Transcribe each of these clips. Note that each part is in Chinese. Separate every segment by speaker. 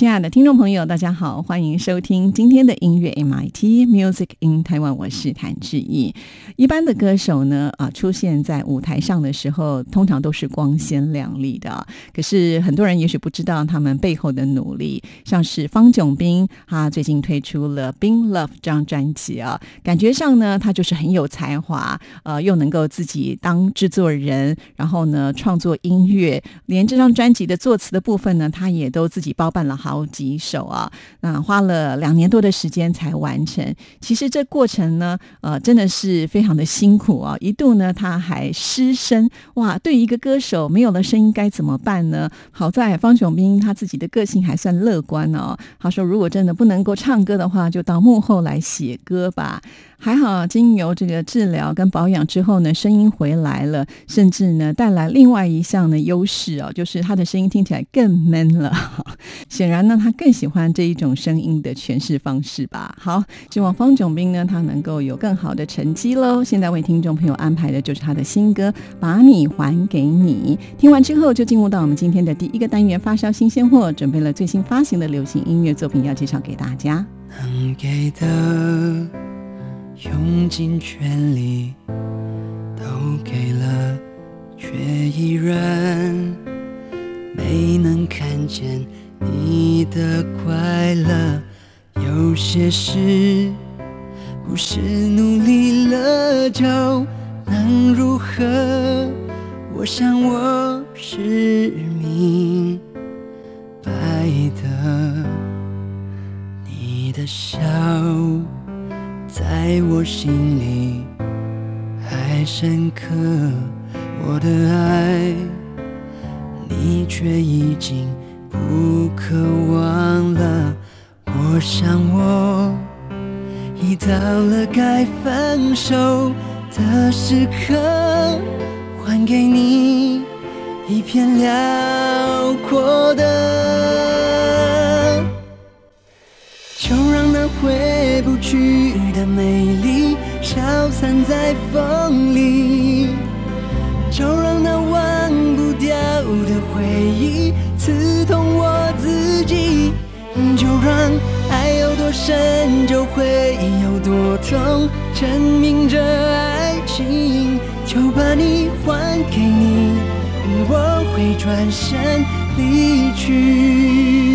Speaker 1: 亲爱的听众朋友，大家好，欢迎收听今天的音乐 MIT Music in Taiwan，我是谭志毅。一般的歌手呢，啊，出现在舞台上的时候，通常都是光鲜亮丽的。可是很多人也许不知道他们背后的努力，像是方炯斌，他最近推出了《Bing Love》这张专辑啊，感觉上呢，他就是很有才华，呃，又能够自己当制作人，然后呢，创作音乐，连这张专辑的作词的部分呢，他也都自己包办了好。好几首啊，那花了两年多的时间才完成。其实这过程呢，呃，真的是非常的辛苦啊。一度呢，他还失声，哇！对于一个歌手没有了声音该怎么办呢？好在方炯斌他自己的个性还算乐观哦。他说，如果真的不能够唱歌的话，就到幕后来写歌吧。还好，经由这个治疗跟保养之后呢，声音回来了，甚至呢带来另外一项的优势哦，就是他的声音听起来更闷了。显然呢，他更喜欢这一种声音的诠释方式吧。好，希望方炯斌呢，他能够有更好的成绩喽。现在为听众朋友安排的就是他的新歌《把你还给你》。听完之后，就进入到我们今天的第一个单元——发烧新鲜货，准备了最新发行的流行音乐作品要介绍给大家。
Speaker 2: 能给的。用尽全力都给了，却依然没能看见你的快乐。有些事不是努力了就能如何？我想我是明白的，你的笑。在我心里还深刻，我的爱，你却已经不渴望了。我想我已到了该分手的时刻，还给你一片辽阔的，回不去。的美丽消散在风里，就让那忘不掉的回忆刺痛我自己。就让爱有多深就会有多痛，证明着爱情。就把你还给你，我会转身离去。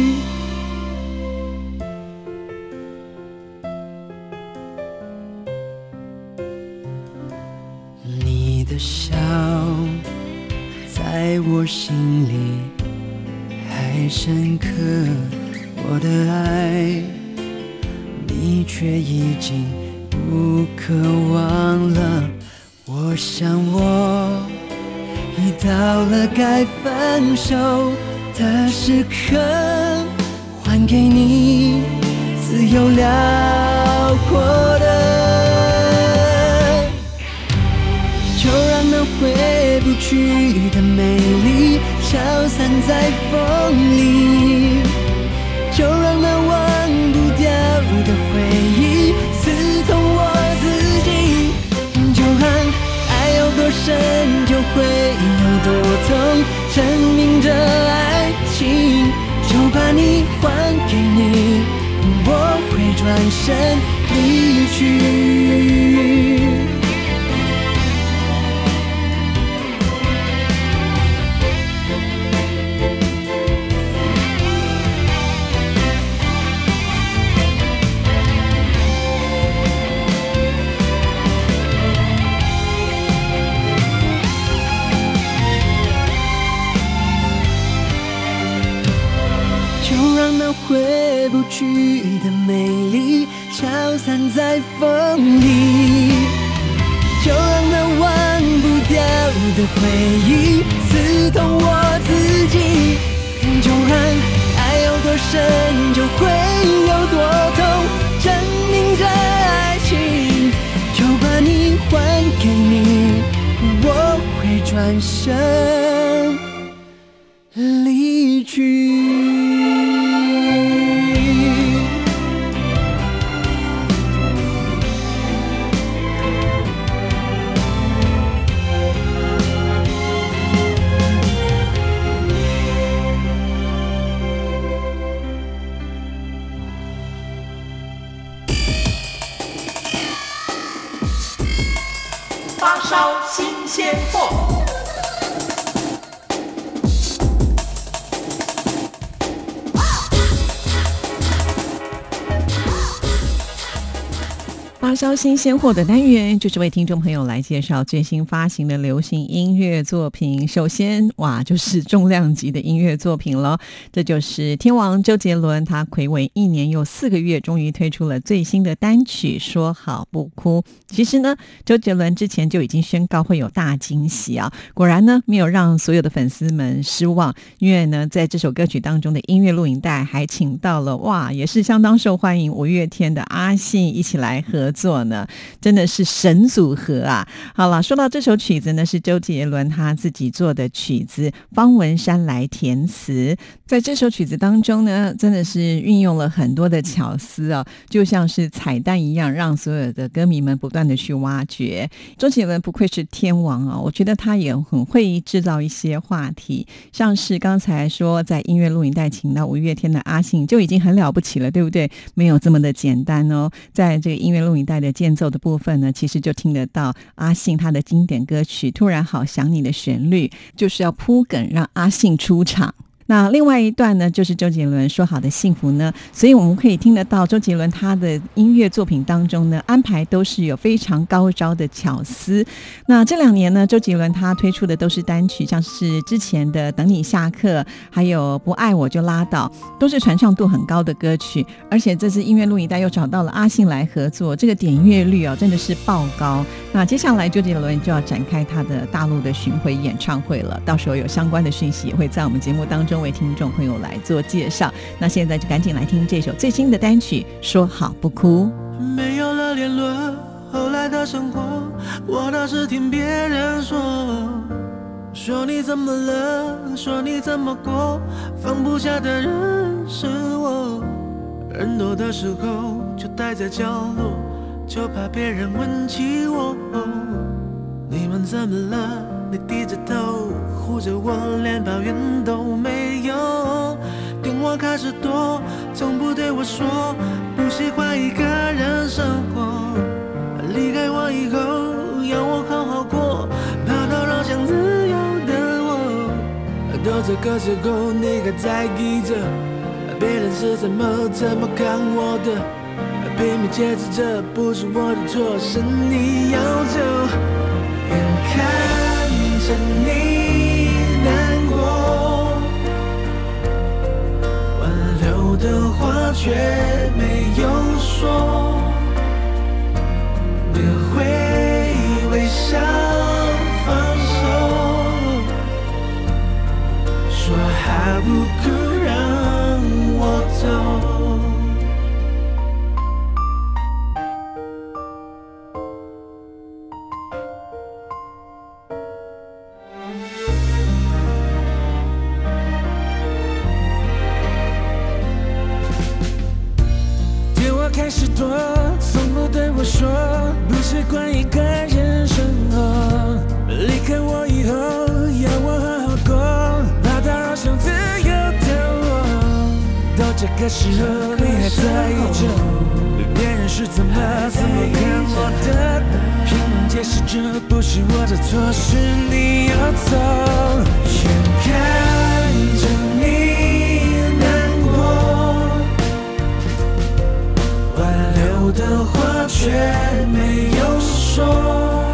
Speaker 2: 情。就把你还给你，我会转身离去。去的美丽消散
Speaker 3: 在风里，就让那忘不掉的回忆刺痛我自己，就让爱有多深就会有多痛，证明着爱情，就把你还给你，我会转身。
Speaker 4: 烧新鲜货。
Speaker 1: 发烧新鲜货的单元，就是为听众朋友来介绍最新发行的流行音乐作品。首先，哇，就是重量级的音乐作品了，这就是天王周杰伦，他暌违一年又四个月，终于推出了最新的单曲《说好不哭》。其实呢，周杰伦之前就已经宣告会有大惊喜啊，果然呢，没有让所有的粉丝们失望，因为呢，在这首歌曲当中的音乐录影带还请到了哇，也是相当受欢迎五月天的阿信一起来合作做呢，真的是神组合啊！好了，说到这首曲子呢，是周杰伦他自己做的曲子，方文山来填词。在这首曲子当中呢，真的是运用了很多的巧思啊，就像是彩蛋一样，让所有的歌迷们不断的去挖掘。周杰伦不愧是天王啊，我觉得他也很会制造一些话题，像是刚才说在音乐录影带请到五月天的阿信就已经很了不起了，对不对？没有这么的简单哦，在这个音乐录影带的间奏的部分呢，其实就听得到阿信他的经典歌曲《突然好想你》的旋律，就是要铺梗让阿信出场。那另外一段呢，就是周杰伦说好的幸福呢，所以我们可以听得到周杰伦他的音乐作品当中呢，安排都是有非常高招的巧思。那这两年呢，周杰伦他推出的都是单曲，像是之前的《等你下课》，还有《不爱我就拉倒》，都是传唱度很高的歌曲。而且这次音乐录影带又找到了阿信来合作，这个点阅率哦真的是爆高。那接下来周杰伦就要展开他的大陆的巡回演唱会了，到时候有相关的讯息也会在我们节目当中。各位听众朋友来做介绍，那现在就赶紧来听这首最新的单曲《说好不哭》。
Speaker 3: 没有了联络，后来的生活，我倒是听别人说，说你怎么了，说你怎么过，放不下的人是我。人多的时候就待在角落，就怕别人问起我。你们怎么了？你低着头护着我，连抱怨都没有。电话开始多，从不对我说不喜欢一个人生活。离开我以后，要我好好过，怕打扰想自由的我。都这个时候，你还在意着别人是怎么怎么看我的，拼命解释这不是我的错，是你要走。是你难过，挽留的话却没有说，你会微笑放手，说好不多，从不对我说不习惯一个人生活。离开我以后，要我好好过，怕打扰想自由的我。到这个时候，你还在意着别人是怎么怎么看我的，拼命解释这不是我的错，是你要走。眼看着的话却没有说，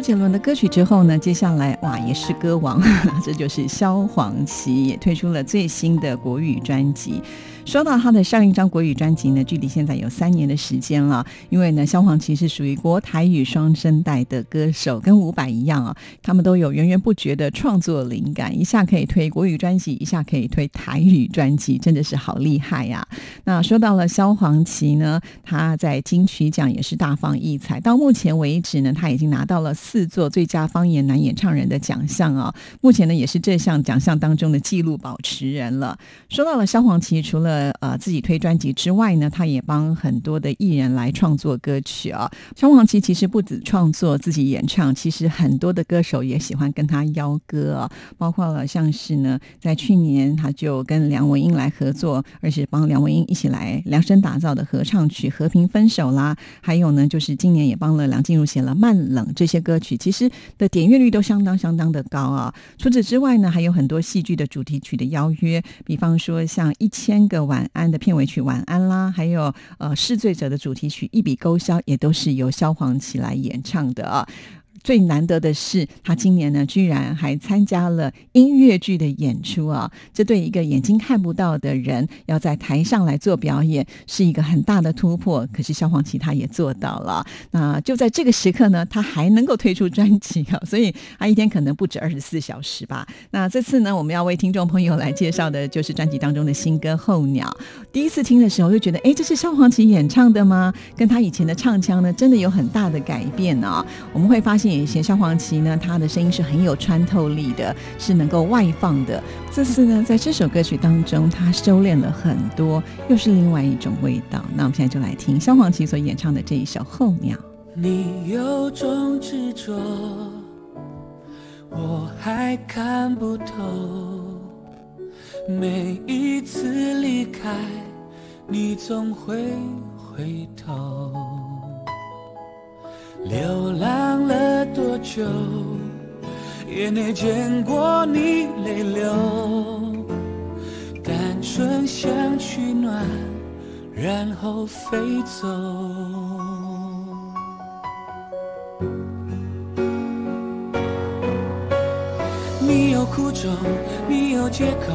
Speaker 1: 周杰伦的歌曲之后呢，接下来哇也是歌王，这就是萧煌奇，也推出了最新的国语专辑。说到他的上一张国语专辑呢，距离现在有三年的时间了。因为呢，萧煌奇是属于国台语双声带的歌手，跟伍佰一样啊，他们都有源源不绝的创作灵感，一下可以推国语专辑，一下可以推台语专辑，真的是好厉害呀！那说到了萧煌奇呢，他在金曲奖也是大放异彩，到目前为止呢，他已经拿到了四座最佳方言男演唱人的奖项啊，目前呢也是这项奖项当中的纪录保持人了。说到了萧煌奇，除了呃，自己推专辑之外呢，他也帮很多的艺人来创作歌曲啊。萧煌奇其实不止创作自己演唱，其实很多的歌手也喜欢跟他邀歌啊。包括了像是呢，在去年他就跟梁文音来合作，而且帮梁文音一起来量身打造的合唱曲《和平分手》啦。还有呢，就是今年也帮了梁静茹写了《慢冷》这些歌曲，其实的点阅率都相当相当的高啊。除此之外呢，还有很多戏剧的主题曲的邀约，比方说像一千个。晚安的片尾曲《晚安》啦，还有呃《嗜醉者》的主题曲《一笔勾销》，也都是由萧煌奇来演唱的啊。最难得的是，他今年呢，居然还参加了音乐剧的演出啊！这对一个眼睛看不到的人，要在台上来做表演，是一个很大的突破。可是萧煌奇他也做到了。那就在这个时刻呢，他还能够推出专辑啊！所以他一天可能不止二十四小时吧。那这次呢，我们要为听众朋友来介绍的，就是专辑当中的新歌《候鸟》。第一次听的时候就觉得，哎，这是萧煌奇演唱的吗？跟他以前的唱腔呢，真的有很大的改变啊！我们会发现。以前萧煌奇呢，他的声音是很有穿透力的，是能够外放的。这次呢，在这首歌曲当中，他收敛了很多，又是另外一种味道。那我们现在就来听萧煌奇所演唱的这一首《候鸟》。
Speaker 5: 你有种执着，我还看不透。每一次离开，你总会回头。流浪了多久，也没见过你泪流。单纯想取暖，然后飞走。你有苦衷，你有借口，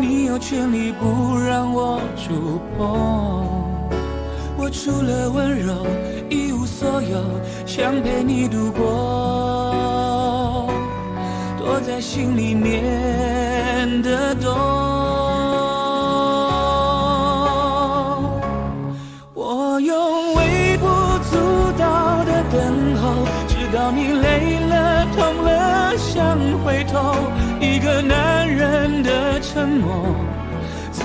Speaker 5: 你有权利不让我触碰。我除了温柔。一无所有，想陪你度过，躲在心里面的洞。我用微不足道的等候，直到你累了、痛了，想回头。一个男人的沉默，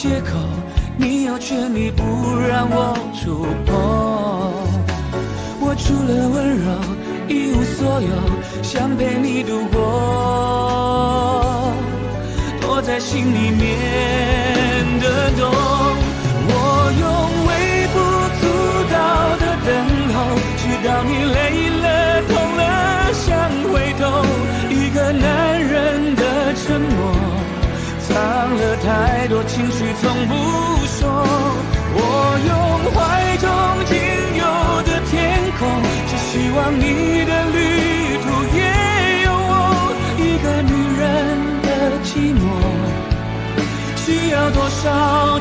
Speaker 5: 借口，你有权利不让我触碰。我除了温柔一无所有，想陪你度过，躲在心里面的洞。我用微不足道的等候，直到你累太多情绪，从不说。我用怀中仅有的天空，只希望你的旅途也有我一个女人的寂寞。需要多少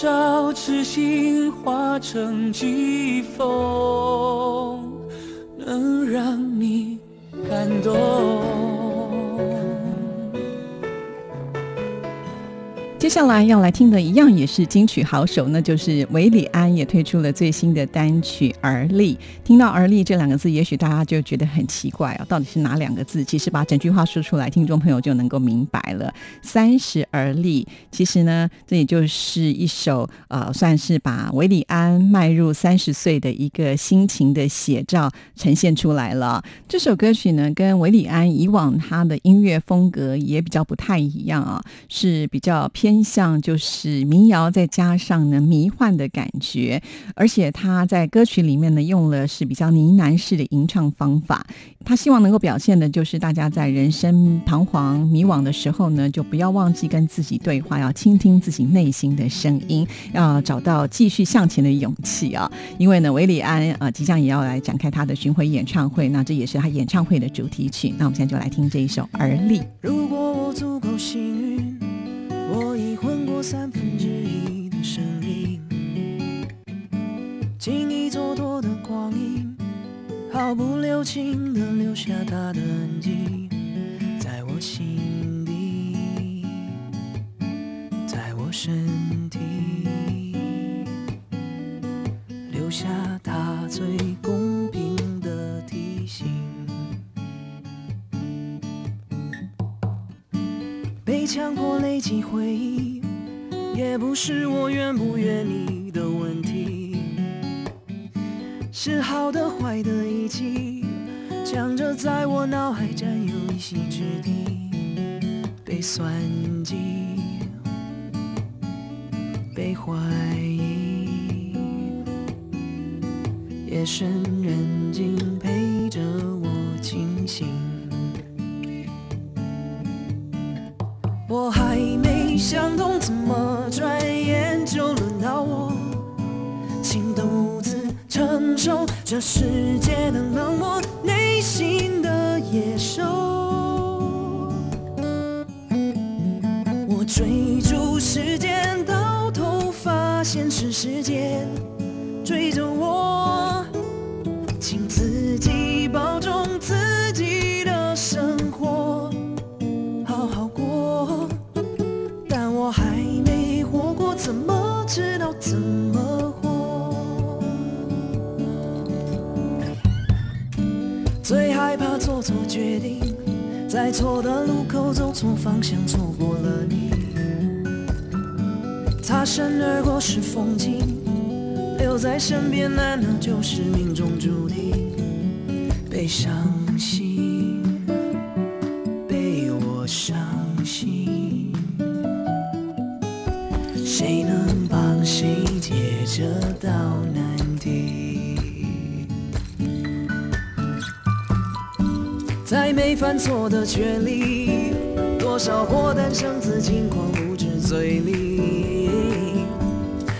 Speaker 6: 少痴心化成疾风，
Speaker 1: 接下来要来听的一样也是金曲好手，那就是韦礼安也推出了最新的单曲《而立》。听到“而立”这两个字，也许大家就觉得很奇怪啊，到底是哪两个字？其实把整句话说出来，听众朋友就能够明白了。三十而立，其实呢，这也就是一首呃，算是把韦礼安迈入三十岁的一个心情的写照呈现出来了。这首歌曲呢，跟韦礼安以往他的音乐风格也比较不太一样啊，是比较偏。像就是民谣，再加上呢迷幻的感觉，而且他在歌曲里面呢用了是比较呢喃式的吟唱方法。他希望能够表现的就是大家在人生彷徨迷惘的时候呢，就不要忘记跟自己对话，要倾听自己内心的声音，要找到继续向前的勇气啊！因为呢，韦礼安啊即将也要来展开他的巡回演唱会，那这也是他演唱会的主题曲。那我们现在就来听这一首《而立》。
Speaker 7: 如果我足够幸运。我已混过三分之一的生命，轻易蹉跎的光阴，毫不留情的留下它的痕迹，在我心底，在我身体，留下它最公平的提醒。被强迫累积回忆，也不是我愿不愿意的问题。是好的坏的一起，强着在我脑海占有一席之地。被算计，被怀疑，夜深人静陪着我清醒。我还没想通，怎么转眼就轮到我，请独自承受这世界的冷漠，内心的野兽。我追逐时间，到头发现是时间追着我，做决定，在错的路口走错方向，错过了你。擦身而过是风景，留在身边难道就是命中注定？被伤心，被我伤心。谁能帮谁解这道难在没犯错的权利，多少祸诞生自轻狂不知嘴里，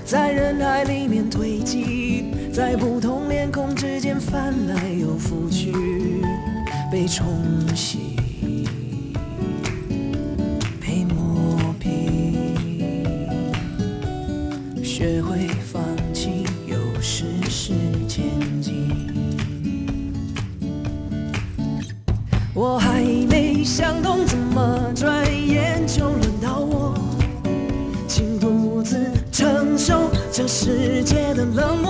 Speaker 7: 在人海里面堆积，在不同脸孔之间翻来又覆去，被冲洗。想通，怎么转眼就轮到我，请独自承受这世界的冷漠，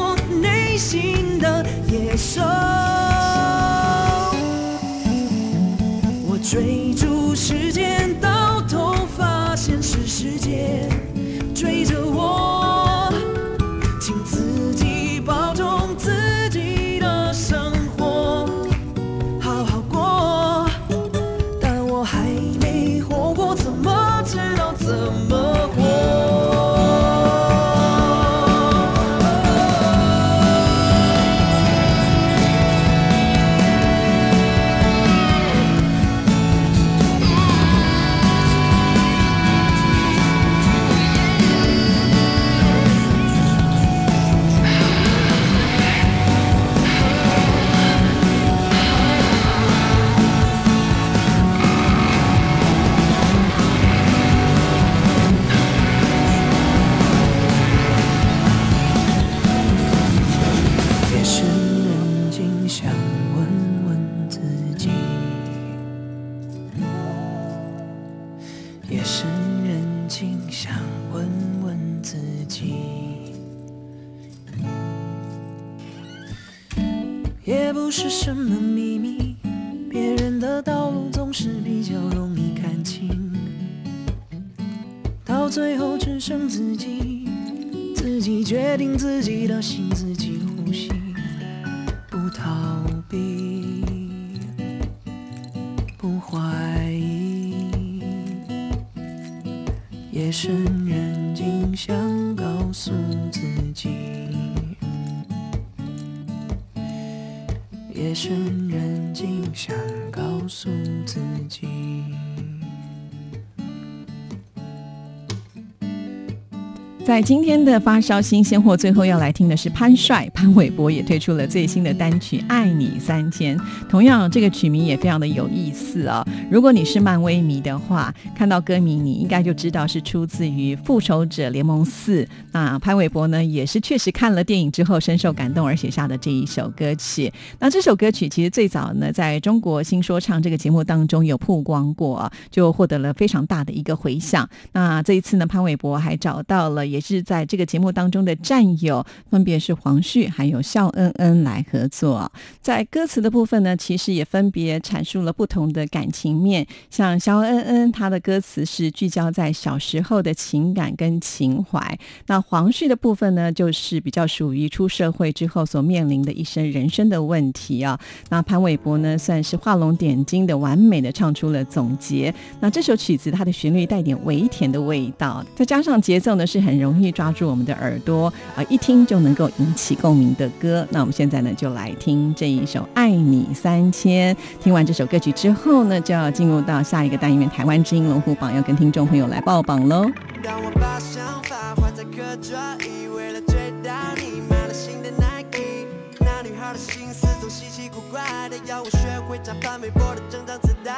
Speaker 1: 在今天的发烧新鲜货，最后要来听的是潘帅、潘玮柏也推出了最新的单曲《爱你三千》。同样，这个曲名也非常的有意思啊、如果你是漫威迷的话，看到歌名你应该就知道是出自于《复仇者联盟四》。那潘玮柏呢，也是确实看了电影之后深受感动而写下的这一首歌曲。那这首歌曲其实最早呢，在中国新说唱这个节目当中有曝光过，就获得了非常大的一个回响。那这一次呢，潘玮柏还找到了也是在这个节目当中的战友，分别是黄旭还有肖恩恩来合作。在歌词的部分呢，其实也分别阐述了不同的感情面。像肖恩恩，他的歌词是聚焦在小时候的情感跟情怀；那黄旭的部分呢，就是比较属于出社会之后所面临的一生人生的问题啊。那潘玮柏呢，算是画龙点睛的完美的唱出了总结。那这首曲子它的旋律带点微甜的味道，再加上节奏呢是很容易抓住我们的耳朵，啊，一听就能够引起共鸣的歌。那我们现在呢就来听这一首《爱你三千》。听完这首歌曲之后呢，就要进入到下一个单元——台湾之音龙虎榜，要跟听众朋友来报榜喽。
Speaker 7: 当我把想法换在课桌椅，为了追到你，买了新的 Nike。那女孩的心思总稀奇古怪的，要我学会唱潘玮柏的整张磁带。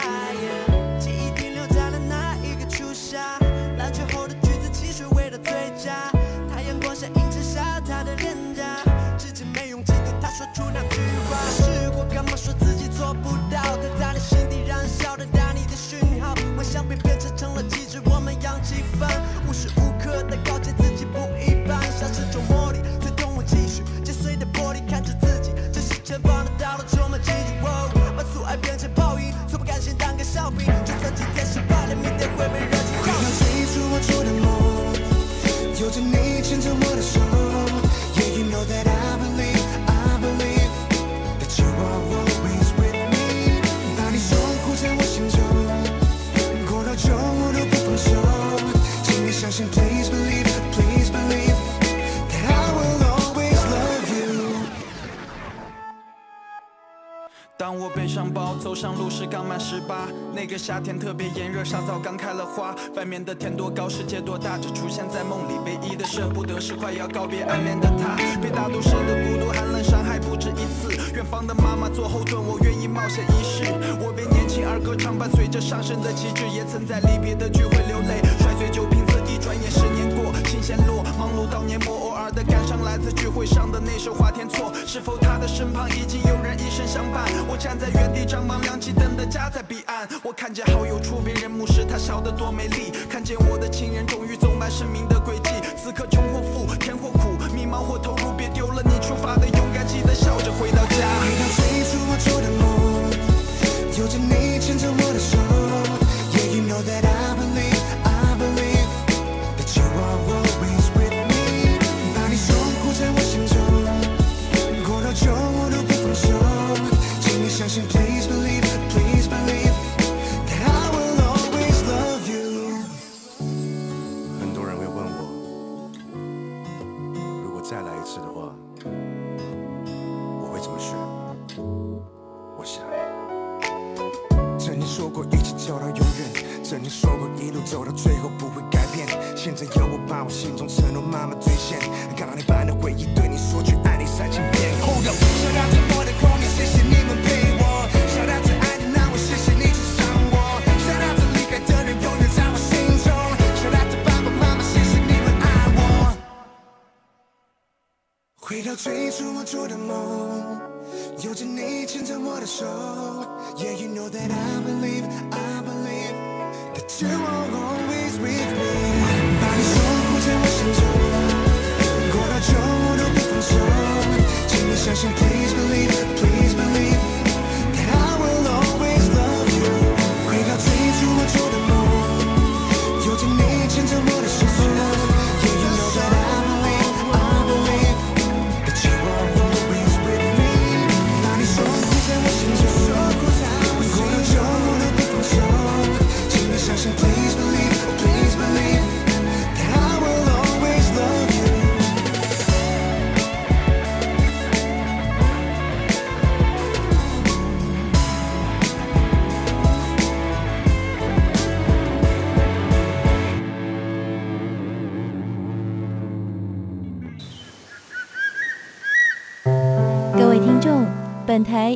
Speaker 7: 记忆停留在了那一个初夏，篮球后的家。太阳光下映衬下她的脸颊，至今没勇气对她说出那句话。试过干嘛说自己做不到？她在你心底燃烧的打你的讯号，幻想被变成成了气质，我们扬起帆，当
Speaker 3: 我
Speaker 6: 背上包走上路时刚满十八，那个夏天特别炎热，沙枣刚开了花。外面的天多高，世界多大，只出现在梦里。唯一的舍不得是快要告别暗恋的他，被大都市的孤独寒冷伤害不止一次。远方的妈妈做后盾，我愿意冒险一试。我为年轻而歌唱，伴随着上升的旗帜，也曾在离别的聚会流泪，摔碎酒瓶子，一转眼十年，新鲜落，忙碌到年末，偶尔的感伤来自聚会上的那首花田错。是否他的身旁已经有人一生相伴？我站在原地张望，亮起灯的家在彼岸。我看见好友初别人目时，她笑得多美丽。看见我的亲人终于走满生命的轨迹。此刻穷或富，甜或苦，迷茫或投入，别丢了你出发的勇敢，记得笑着回到家。
Speaker 8: 回到最初我做的梦，有着你牵着我的手。Yeah, you know that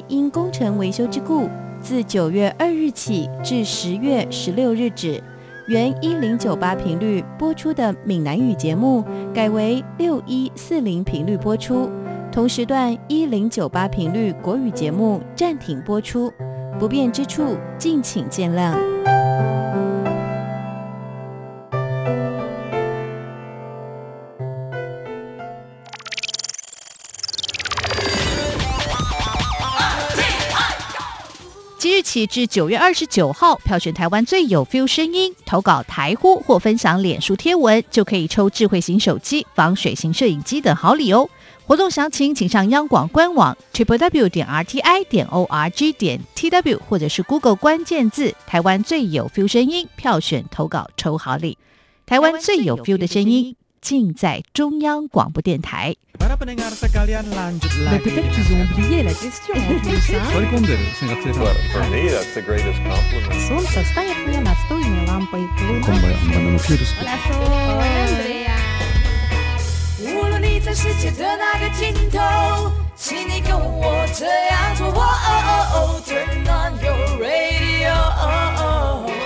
Speaker 9: 因工程维修之故，自九月二日起至十月十六日止，原一零九八频率播出的闽南语节目，改为六一四零频率播出。同时段一零九八频率国语节目暂停播出，不便之处敬请见谅。
Speaker 10: 起至九月二十九号，票选台湾最有 feel 声音，投稿台呼或分享脸书贴文，就可以抽智慧型手机、防水型摄影机等好礼哦。活动详情请上央广官网 triple w 点 r t i 点 o r g 点 t w，或者是 Google 关键字“台湾最有 feel 声音”，票选投稿抽好礼。台湾最有 feel 的声音，尽在中央广播电台
Speaker 11: turn on your radio oh oh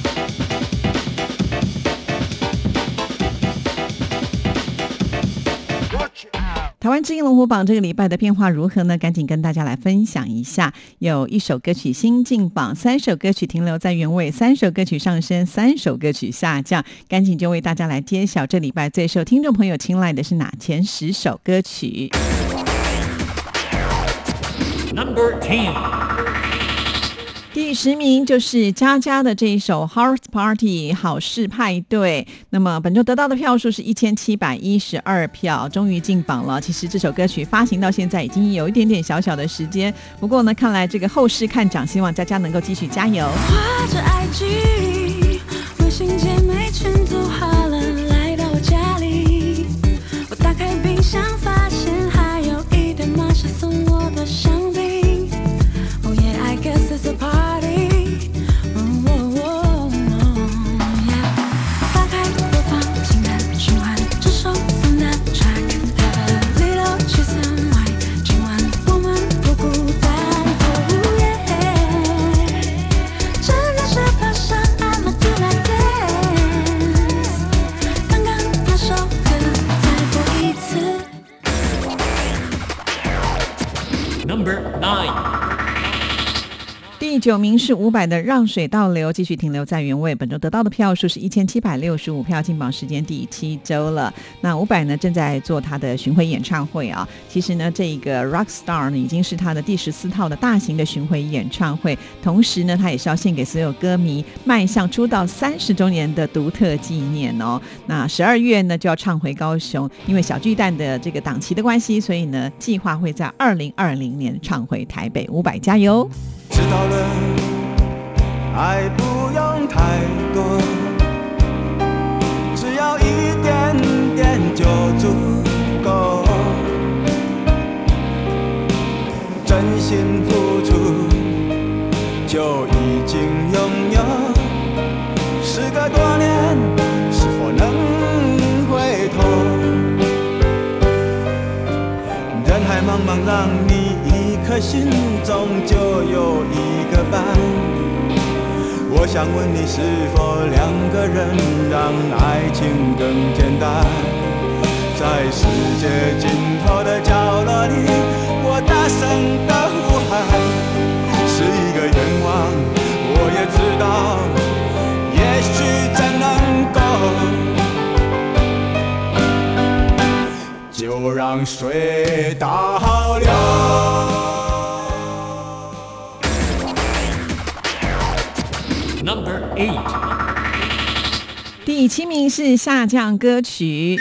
Speaker 1: 台湾之音龙虎榜这个礼拜的变化如何呢？赶紧跟大家来分享一下。有一首歌曲新进榜，三首歌曲停留在原位，三首歌曲上升，三首歌曲下降。赶紧就为大家来揭晓这礼拜最受听众朋友青睐的是哪前十首歌曲。
Speaker 12: Number Ten。
Speaker 1: 第十名就是佳佳的这一首《Heart Party》好事派对。那么本周得到的票数是一千七百一十二票，终于进榜了。其实这首歌曲发行到现在已经有一点点小小的时间，不过呢，看来这个后市看涨，希望佳佳能够继续加油。
Speaker 13: 着 IG，微信
Speaker 1: 九名是伍佰的《让水倒流》，继续停留在原位。本周得到的票数是一千七百六十五票，进榜时间第七周了。那伍佰呢正在做他的巡回演唱会啊。其实呢，这个 Rock Star 呢已经是他的第十四套的大型的巡回演唱会，同时呢，他也是要献给所有歌迷迈向出道三十周年的独特纪念哦。那十二月呢就要唱回高雄，因为小巨蛋的这个档期的关系，所以呢计划会在二零二零年唱回台北。伍佰加油！
Speaker 14: 知道了，爱不用太多，只要一点点就足够。真心付出就已经拥有，时隔多年，是否能回头？人海茫茫，让你颗心中就有一个伴。我想问你，是否两个人让爱情更简单？在世界尽头的角落里，我大声的呼喊，是一个愿望。我也知道，也许真能够。就让水倒流。
Speaker 12: Number Eight。
Speaker 1: 第七名是下降歌曲。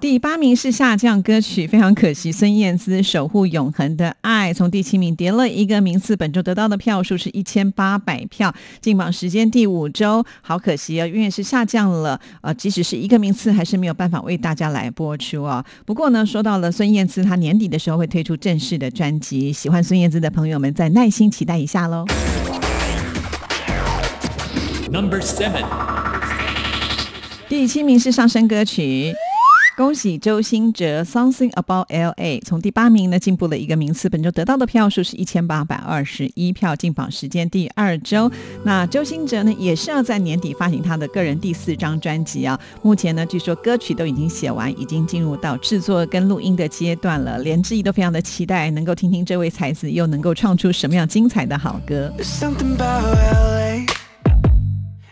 Speaker 1: 第八名是下降歌曲，非常可惜，孙燕姿《守护永恒的爱》从第七名跌了一个名次，本周得到的票数是一千八百票，进榜时间第五周，好可惜啊，因为是下降了，呃，即使是一个名次，还是没有办法为大家来播出啊。不过呢，说到了孙燕姿，她年底的时候会推出正式的专辑，喜欢孙燕姿的朋友们再耐心期待一下喽。
Speaker 12: Number seven，
Speaker 1: 第七名是上升歌曲。恭喜周兴哲《Something About L.A.》从第八名呢进步了一个名次，本周得到的票数是一千八百二十一票，进榜时间第二周。那周兴哲呢也是要在年底发行他的个人第四张专辑啊。目前呢据说歌曲都已经写完，已经进入到制作跟录音的阶段了，连志毅都非常的期待能够听听这位才子又能够唱出什么样精彩的好歌。
Speaker 3: Something about LA.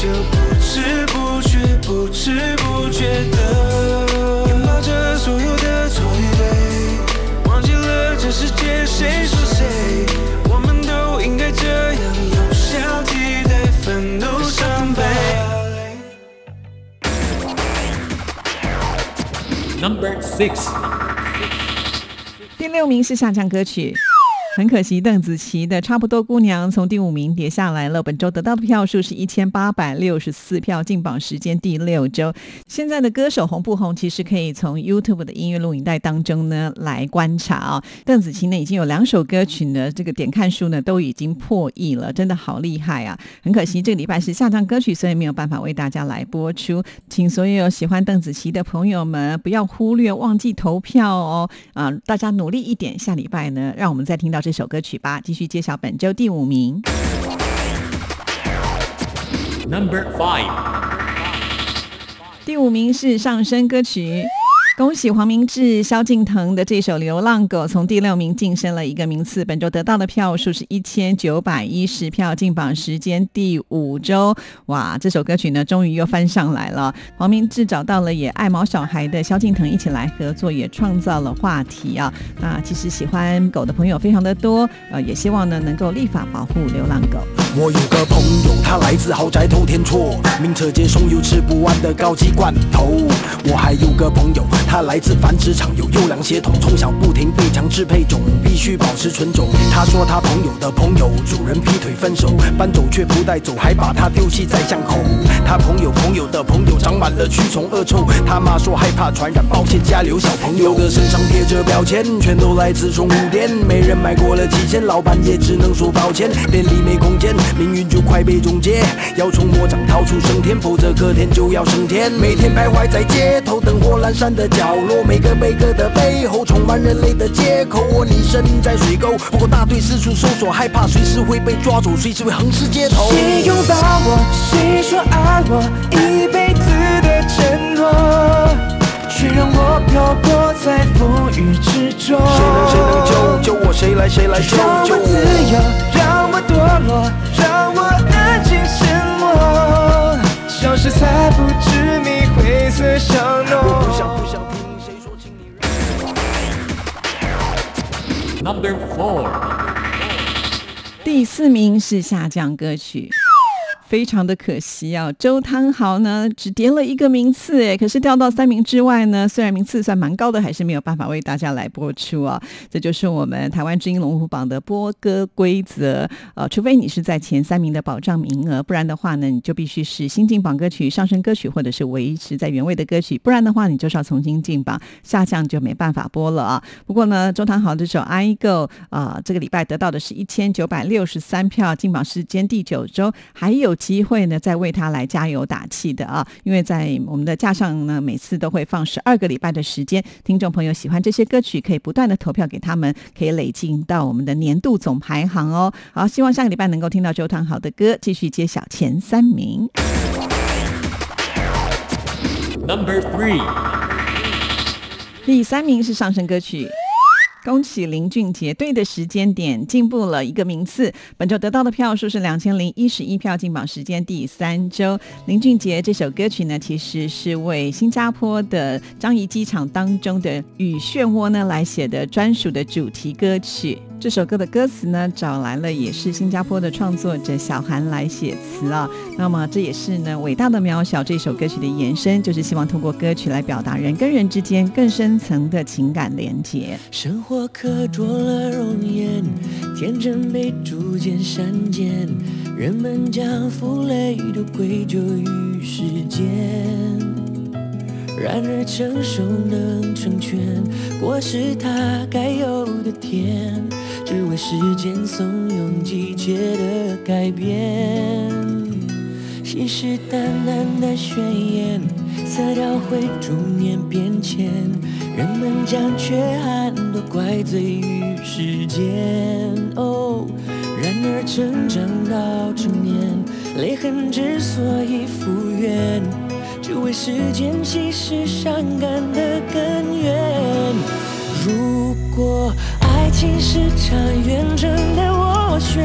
Speaker 3: 就不知不觉，不知不觉的拥抱着所有的错与对，忘记了这世界谁说谁，我们都应该这样有效替代愤怒伤悲。
Speaker 12: Number six，
Speaker 1: 第六名是下降歌曲。很可惜，邓紫棋的《差不多姑娘》从第五名跌下来了。本周得到的票数是一千八百六十四票，进榜时间第六周。现在的歌手红不红，其实可以从 YouTube 的音乐录影带当中呢来观察啊、邓紫棋呢已经有两首歌曲呢，这个点看数呢都已经破亿了，真的好厉害啊！很可惜，这个礼拜是下降歌曲，所以没有办法为大家来播出。请所有喜欢邓紫棋的朋友们不要忽略、忘记投票哦！啊、大家努力一点，下礼拜呢，让我们再听到首歌曲吧。继续揭晓本周第五名。
Speaker 12: Number five，
Speaker 1: 第五名是上升歌曲。恭喜黄明志、萧敬腾的这首《流浪狗》从第六名晋升了一个名次，本周得到的票数是一千九百一十票，进榜时间第五周。哇，这首歌曲呢，终于又翻上来了。黄明志找到了也爱毛小孩的萧敬腾一起来合作，也创造了话题啊。那其实喜欢狗的朋友非常的多，呃，也希望呢能够立法保护流浪狗。
Speaker 15: 我有个朋友，他来自豪宅偷天错，名车接送又吃不完的高级罐头。我还有个朋友，他来自繁殖场，有优良血统，从小不停被强制配种，必须保持纯种。他说他朋友的朋友主人劈腿分手，搬走却不带走，还把他丢弃在巷口。他朋友朋友的朋友长满了蛆虫恶臭，他妈说害怕传染，抱歉家里有小朋友的身上贴着标签，全都来自宠物店，没人买过了几千，老板也只能说抱歉，店里没空间，命运就快被终结，要从魔掌逃出升天，否则隔天就要升天。每天徘徊在街头灯火阑珊的角落，每个每个的背后充满人类的借口。我你身在水沟，不过大队四处搜索，害怕随时会被抓走，随时会横尸街头。
Speaker 3: 谁拥抱我？谁说爱我？一辈子的承诺，却让我漂泊在风雨之中。
Speaker 15: 谁能谁能救救我？谁来谁来救救
Speaker 3: 让我自由，让我堕落，让我安静沉默，消失在不知名灰色巷弄。
Speaker 15: 我不想不想
Speaker 1: 第四名是下降歌曲。非常的可惜啊，周汤豪呢只跌了一个名次，哎，可是掉到三名之外呢，虽然名次算蛮高的，还是没有办法为大家来播出啊。这就是我们台湾之音龙虎榜的播歌规则，呃，除非你是在前三名的保障名额，不然的话呢，你就必须是新进榜歌曲、上升歌曲，或者是维持在原位的歌曲，不然的话，你就是要重新进榜，下降就没办法播了啊。不过呢，周汤豪这首《I Go》啊，这个礼拜得到的是一千九百六十三票，进榜时间第九周，还有机会呢，再为他来加油打气的啊！因为在我们的架上呢，每次都会放十二个礼拜的时间，听众朋友喜欢这些歌曲，可以不断的投票给他们，可以累进到我们的年度总排行哦。好，希望下个礼拜能够听到周汤好的歌，继续揭晓前三名。
Speaker 12: Number three，
Speaker 1: 第三名是上升歌曲。恭喜林俊杰，对的时间点进步了一个名次。本周得到的票数是两千零一十一票，进榜时间第三周。林俊杰这首歌曲呢，其实是为新加坡的樟宜机场当中的雨漩涡呢来写的专属的主题歌曲。这首歌的歌词呢，找来了也是新加坡的创作者小韩来写词啊。那么这也是呢伟大的渺小这首歌曲的延伸，就是希望通过歌曲来表达人跟人之间更深层的情感连接。
Speaker 2: 生活我刻着了容颜，天真被逐渐删减，人们将负累都归咎于时间。然而成熟能成全，果实它该有的甜，只为时间怂恿季节的改变。信誓旦旦的宣言，色调会逐年变迁，人们将缺憾都怪罪于时间。哦，然而成长到成年，泪痕之所以复原。只为时间稀释伤感的根源。如果爱情是场远征的斡旋，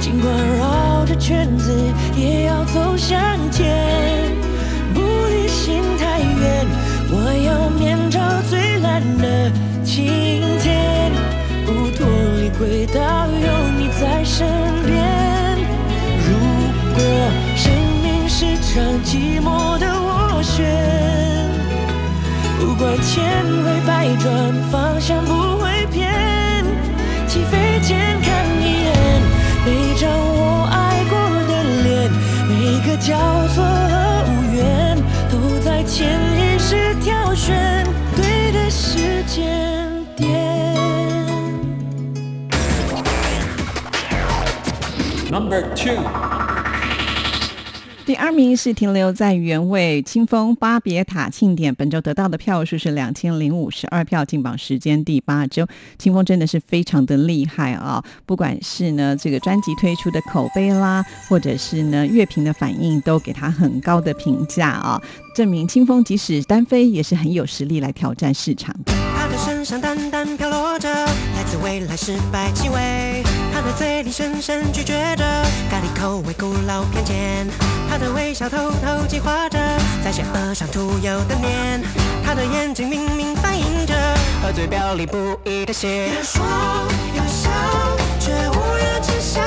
Speaker 2: 尽管让绕着圈子，也要走向前。不离心太远，我要面朝最蓝的晴天，不脱离轨道，有你在身边。如果生命是场寂寞的斡旋，不管千回百转，方向不会偏。起飞前看
Speaker 16: Number two，
Speaker 1: 第二名是停留在原位清风巴别塔庆典，本周得到的票数是两千零五十二票，进榜时间第八周。清风真的是非常的厉害啊！不管是呢这个专辑推出的口碑啦，或者是呢乐评的反应，都给他很高的评价啊，证明清风即使单飞也是很有实力来挑战市场的。
Speaker 17: 他的身上淡淡飘落着来自未来失败气味，他的嘴里深深咀嚼着咖喱口味古老偏见，他的微笑偷偷计划着在邪恶上涂油的脸，他的眼睛明明反映着和嘴表里不一的血。说要笑，却无人知晓，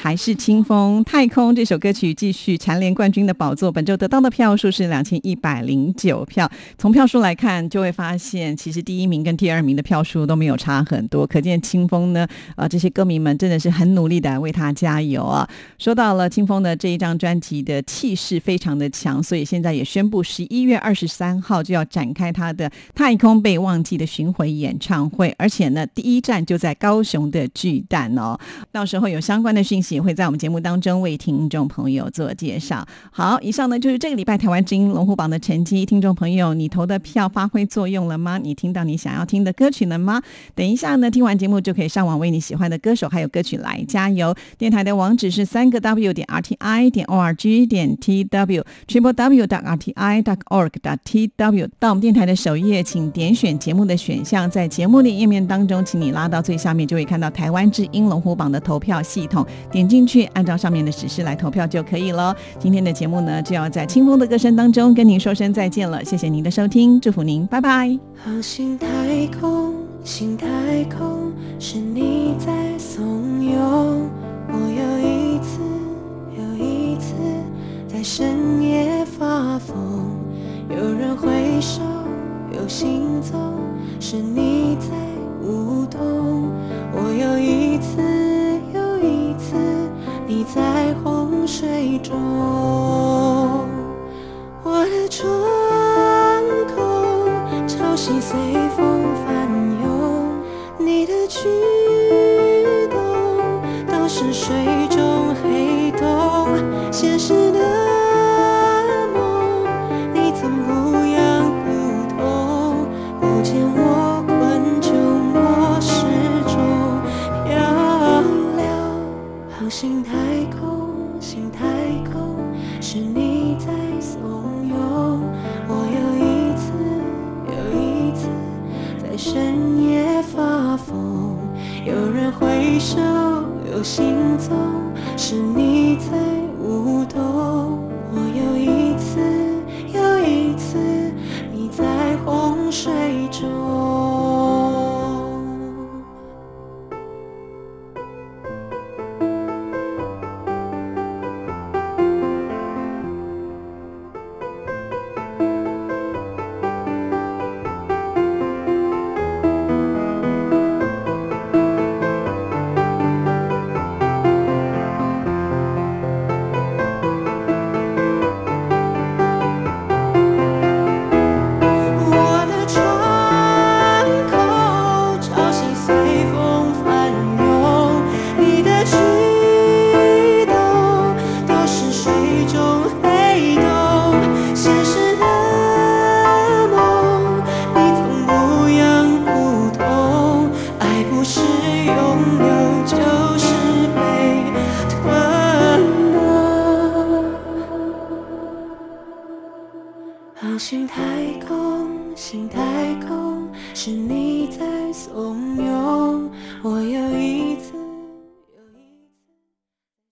Speaker 1: 还是清风太空这首歌曲继续蝉联冠军的宝座，本周得到的票数是两千一百零九票。从票数来看，就会发现其实第一名跟第二名的票数都没有差很多，可见清风呢，呃，这些歌迷们真的是很努力的为他加油啊。说到了清风的这一张专辑的气势非常的强，所以现在也宣布十一月二十三号就要展开他的《太空被忘记》的巡回演唱会，而且呢，第一站就在高雄的巨蛋哦。到时候有相关的讯息也会在我们节目当中为听众朋友做介绍。好，以上呢就是这个礼拜台湾之音龙虎榜的成绩。听众朋友，你投的票发挥作用了吗？你听到你想要听的歌曲了吗？等一下呢，听完节目就可以上网为你喜欢的歌手还有歌曲来加油。电台的网址是三个 w 点 r t i 点 o r g 点 t w triple w dot r t i dot org dot t w。到我们电台的首页，请点选节目的选项，在节目的页面当中，请你拉到最下面，就会看到台湾之音龙虎榜的投票系统。点进去，按照上面的指示来投票就可以了。今天的节目呢，就要在清风的歌声当中跟您说声再见了，谢谢您的收听，祝福您，拜拜。
Speaker 13: 航行太空，行太空，是你在怂恿我又一次又一次在深夜发疯。有人挥手，有行走，是你在舞动。我又一次，你在洪水中。我的窗口潮汐随风翻涌，你的举动都是水中黑洞，现实的梦，你曾不样不同，不见我困窘，我始终漂亮，航行手，有行踪，是你在